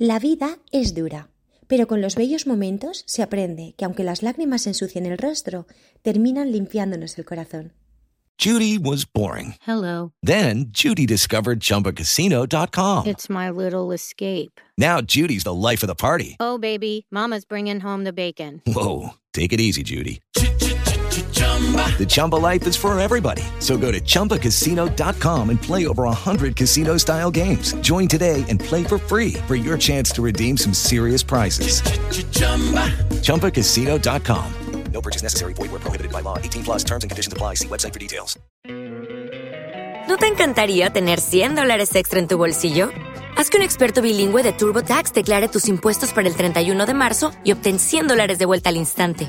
La vida es dura, pero con los bellos momentos se aprende que aunque las lágrimas ensucien el rostro, terminan limpiándonos el corazón. Judy was boring. Hello. Then Judy discovered ChumbaCasino.com. It's my little escape. Now Judy's the life of the party. Oh, baby, Mama's bringing home the bacon. Whoa, take it easy, Judy. The Chumba life is for everybody. So go to ChumbaCasino.com and play over 100 casino style games. Join today and play for free for your chance to redeem some serious prizes. ChumbaCasino.com. No purchase necessary. Void where prohibited by law. 18 plus terms and conditions apply. See website for details. ¿No te encantaría tener 100 dólares extra en tu bolsillo? Haz que un experto bilingüe de TurboTax declare tus impuestos para el 31 de marzo y obtén 100 dólares de vuelta al instante.